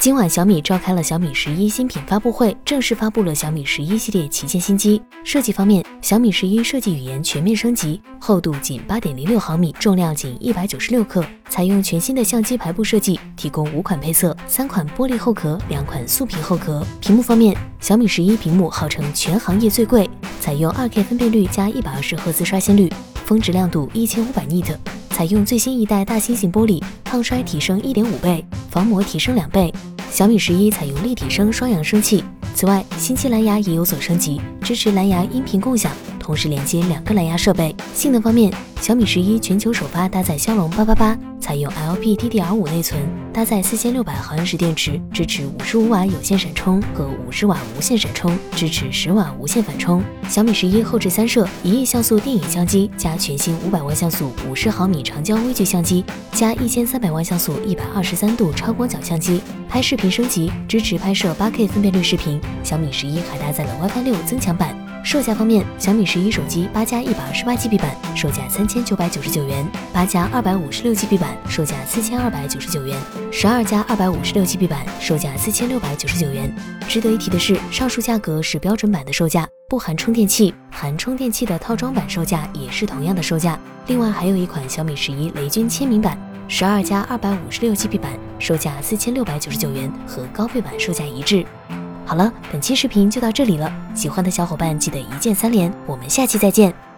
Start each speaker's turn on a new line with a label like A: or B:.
A: 今晚小米召开了小米十一新品发布会，正式发布了小米十一系列旗舰新机。设计方面，小米十一设计语言全面升级，厚度仅八点零六毫米，重量仅一百九十六克，采用全新的相机排布设计，提供五款配色，三款玻璃后壳，两款素皮后壳。屏幕方面，小米十一屏幕号称全行业最贵，采用二 K 分辨率加一百二十赫兹刷新率，峰值亮度一千五百 nit，采用最新一代大猩猩玻璃，抗摔提升一点五倍，防磨提升两倍。小米十一采用立体声双扬声器，此外，新机蓝牙也有所升级，支持蓝牙音频共享，同时连接两个蓝牙设备。性能方面，小米十一全球首发搭载骁龙八八八，采用 LPDDR5 内存，搭载四千六百毫安时电池，支持五十五瓦有线闪充和五十瓦无线闪充，支持十瓦无线反充。小米十一后置三摄，一亿像素电影相机加全新五百万像素五十毫米长焦微距相机，加一千三百万像素一百二十三度超广角相机。拍视频升级，支持拍摄八 K 分辨率视频。小米十一还搭载了 WiFi 六增强版。售价方面，小米十一手机八加一百二十八 GB 版售价三千九百九十九元，八加二百五十六 GB 版售价四千二百九十九元，十二加二百五十六 GB 版售价四千六百九十九元。值得一提的是，上述价格是标准版的售价，不含充电器；含充电器的套装版售价也是同样的售价。另外，还有一款小米十一雷军签名版。十二加二百五十六 GB 版售价四千六百九十九元，和高配版售价一致。好了，本期视频就到这里了，喜欢的小伙伴记得一键三连，我们下期再见。